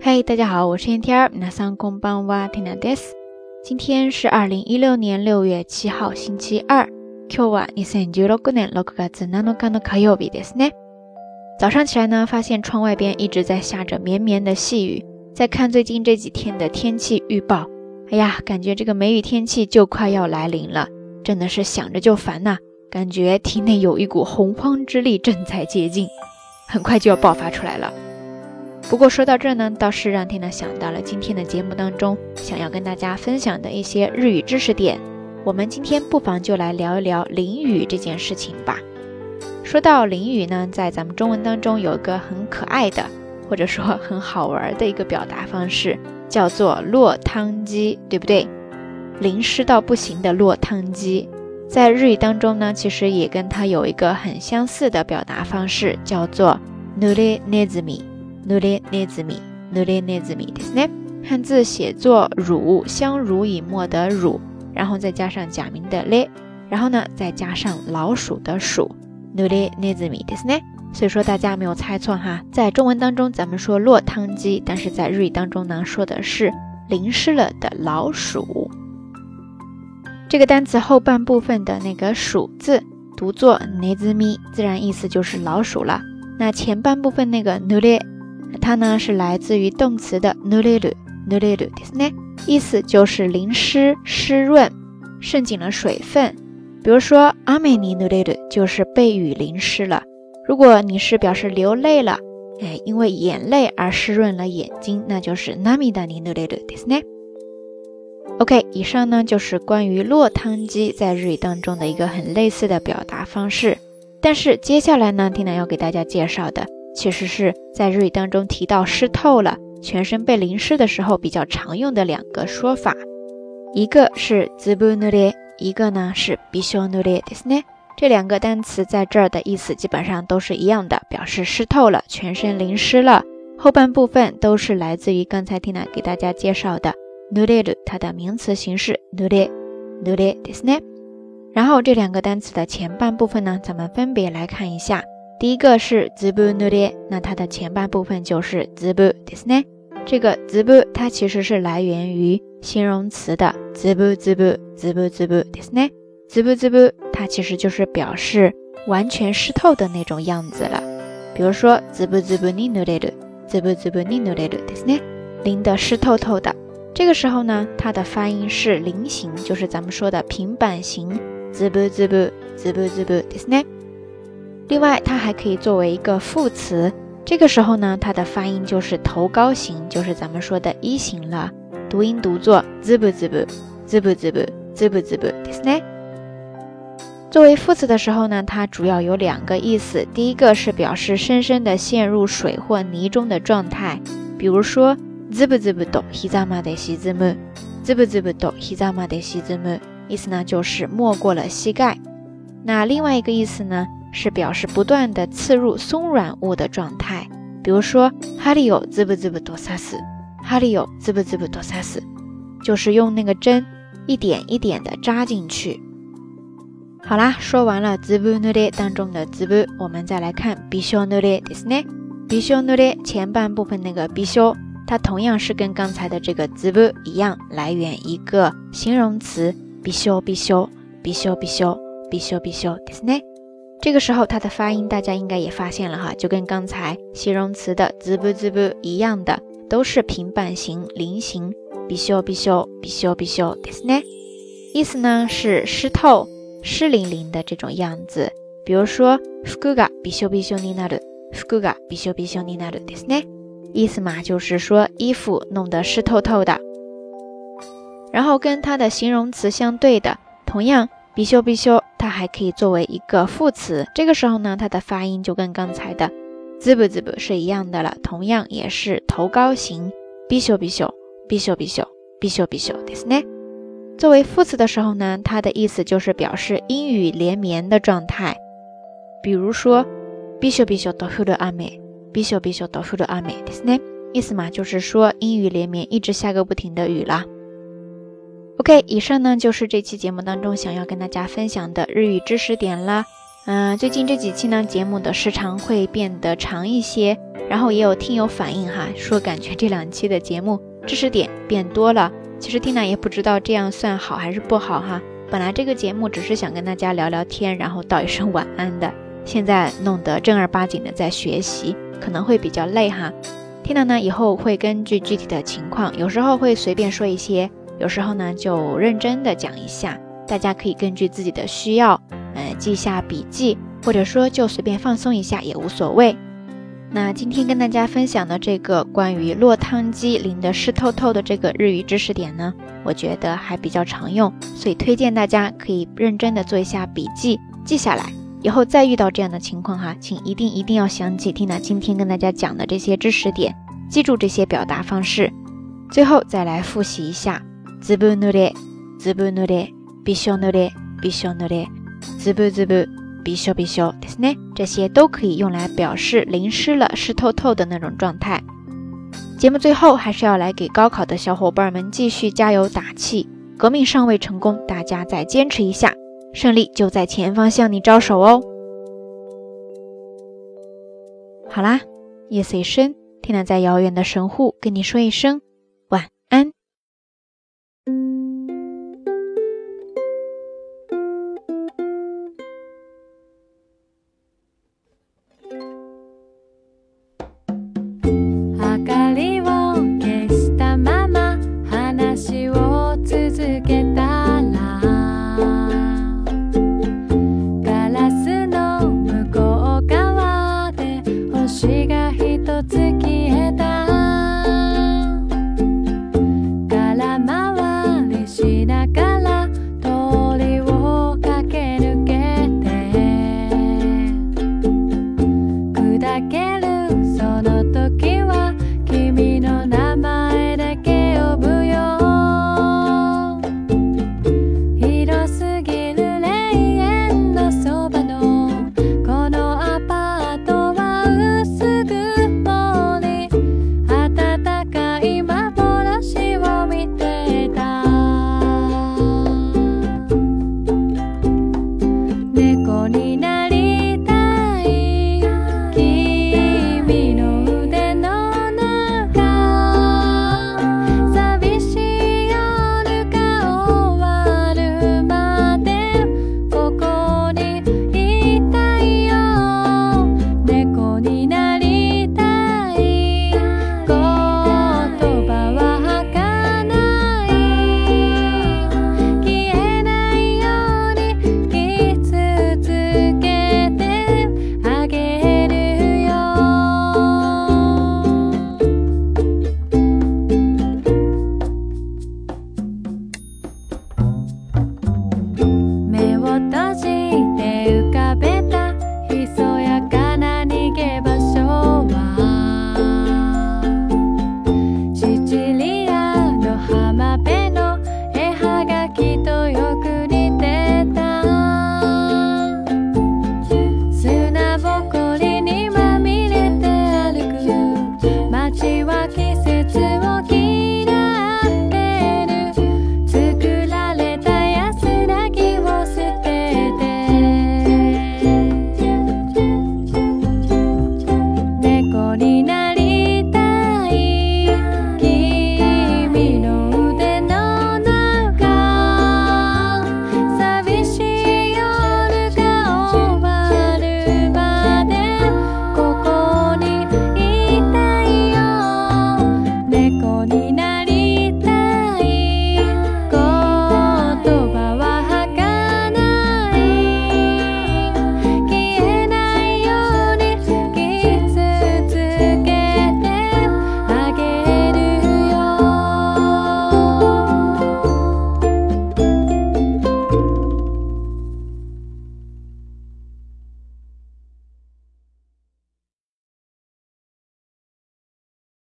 嗨，大家好，我是天天儿。那上空邦哇听 i です。今天是二零一六年六月七号，星期二。今日は二千十六年六月七日の火曜日ですね。早上起来呢，发现窗外边一直在下着绵绵的细雨。再看最近这几天的天气预报，哎呀，感觉这个梅雨天气就快要来临了，真的是想着就烦呐。感觉体内有一股洪荒之力正在接近，很快就要爆发出来了。 不过说到这呢，倒是让天呢想到了今天的节目当中想要跟大家分享的一些日语知识点。我们今天不妨就来聊一聊淋雨这件事情吧。说到淋雨呢，在咱们中文当中有一个很可爱的，或者说很好玩的一个表达方式，叫做落汤鸡，对不对？淋湿到不行的落汤鸡。在日语当中呢，其实也跟它有一个很相似的表达方式，叫做 nure nezumi，nure nezumi，nure nezumi，ですね。汉字写作乳，相濡以沫的乳，然后再加上假名的咧，然后呢再加上老鼠的鼠，nure nezumi，ですね。所以说大家没有猜错哈，在中文当中咱们说落汤鸡，但是在日语当中呢说的是淋湿了的老鼠。这个单词后半部分的那个“鼠”字读作 “nezumi”，自然意思就是老鼠了。那前半部分那个 “nure”， 它呢是来自于动词的 “nureru”，nureru，意思就是淋湿、湿润、渗进了水分。比如说 “ame ni nureru” 就是被雨淋湿了。如果你是表示流泪了，哎，因为眼泪而湿润了眼睛，那就是 “namida ni nureru”，ですね。OK，以上呢就是关于落汤鸡在日语当中的一个很类似的表达方式。但是接下来呢，缇娜要给大家介绍的， 其实是在日语当中提到湿透了，全身被淋湿的时候比较常用的两个说法，一个是ズブヌレ，一个呢是ビショヌレですね。这两个单词在这儿的意思基本上都是一样的，表示湿透了，全身淋湿了。后半部分都是来自于刚才缇娜给大家介绍的。ぬれる，它的名词形式ぬれ、ぬれですね。然后这两个单词的前半部分呢，咱们分别来看一下。 第一个是ずぶぬれ，那它的前半部分就是ずぶですね。这个ずぶ它其实是来源于形容词的ずぶずぶ、ずぶずぶですね。ずぶずぶ它其实就是表示完全湿透的那种样子了。比如说ずぶずぶに濡れる、ずぶずぶに濡れるですね，淋得湿透透的。这个时候呢，它的发音是菱形，就是咱们说的平板形，滋不滋不滋不滋不ですね。 另外，它还可以作为一个副词，这个时候呢，它的发音就是头高形，就是咱们说的一形了，读音读作滋不滋不滋不滋不滋不滋不ですね。作为副词的时候呢，它主要有两个意思，第一个是表示深深的陷入水或泥中的状态，比如说。滋不滋不抖，膝扎马得膝子木，滋不滋不抖，膝扎马得膝子木，意思呢就是没过了膝盖。那另外一个意思呢， 是表示不断的刺入松软物的状态。比如说，哈利有滋不滋不多萨斯，哈利有滋不滋不多萨斯，就是用那个针一点一点的扎进去。好啦，说完了滋不努力当中的滋不，我们再来看必修努力，ですね。必修努力前半部分那个必修。它同样是跟刚才的这个字不一样，来源一个形容词必修必修必修必修必修必修ですね。 这个时候它的发音大家应该也发现了哈，就跟刚才形容词的字不字不一样的，都是平板形菱形必修必修必修必修ですね。意思呢是湿透、湿淋淋的这种样子。比如说服がびしょびしょになる、服がびしょびしょになるですね。意思嘛，就是说衣服弄得湿透透的。然后跟它的形容词相对的，同样必修必修， 它还可以作为一个副词。这个时候呢，它的发音就跟刚才的滋不滋不是一样的了，同样也是头高形必修必修必修必修必修必修ですね。作为副词的时候呢，它的意思就是表示阴雨连绵的状态。比如说必修必修と降る雨。必修必修到处的阿美，ですね。意思嘛，就是说阴雨连绵，一直下个不停的雨啦。 OK，以上呢就是这期节目当中想要跟大家分享的日语知识点啦。嗯，最近这几期呢，节目的时长会变得长一些，然后也有听友反映哈，说感觉这两期的节目知识点变多了。其实 Tina 也不知道这样算好还是不好哈。本来这个节目只是想跟大家聊聊天，然后道一声晚安的，现在弄得正儿八经的在学习，可能会比较累哈。Tina 呢以后会根据具体的情况，有时候会随便说一些，有时候呢就认真的讲一下，大家可以根据自己的需要，呃记下笔记，或者说就随便放松一下也无所谓。那今天跟大家分享的这个关于落汤鸡淋得湿透透的这个日语知识点呢，我觉得还比较常用，所以推荐大家可以认真的做一下笔记，记下来，以后再遇到这样的情况哈，请一定一定要想起听娜今天跟大家讲的这些知识点，记住这些表达方式。最后再来复习一下：ずぶ濡れ、ずぶ濡れ、びしょ濡れ、びしょ濡れ、ずぶずぶ。びしょびしょですね，这些都可以用来表示淋湿了、湿透透的那种状态。节目最后还是要来给高考的小伙伴们继续加油打气，革命尚未成功，大家再坚持一下，胜利就在前方向你招手哦。好啦，夜色已深，天亮在遥远的神户跟你说一声 gunakan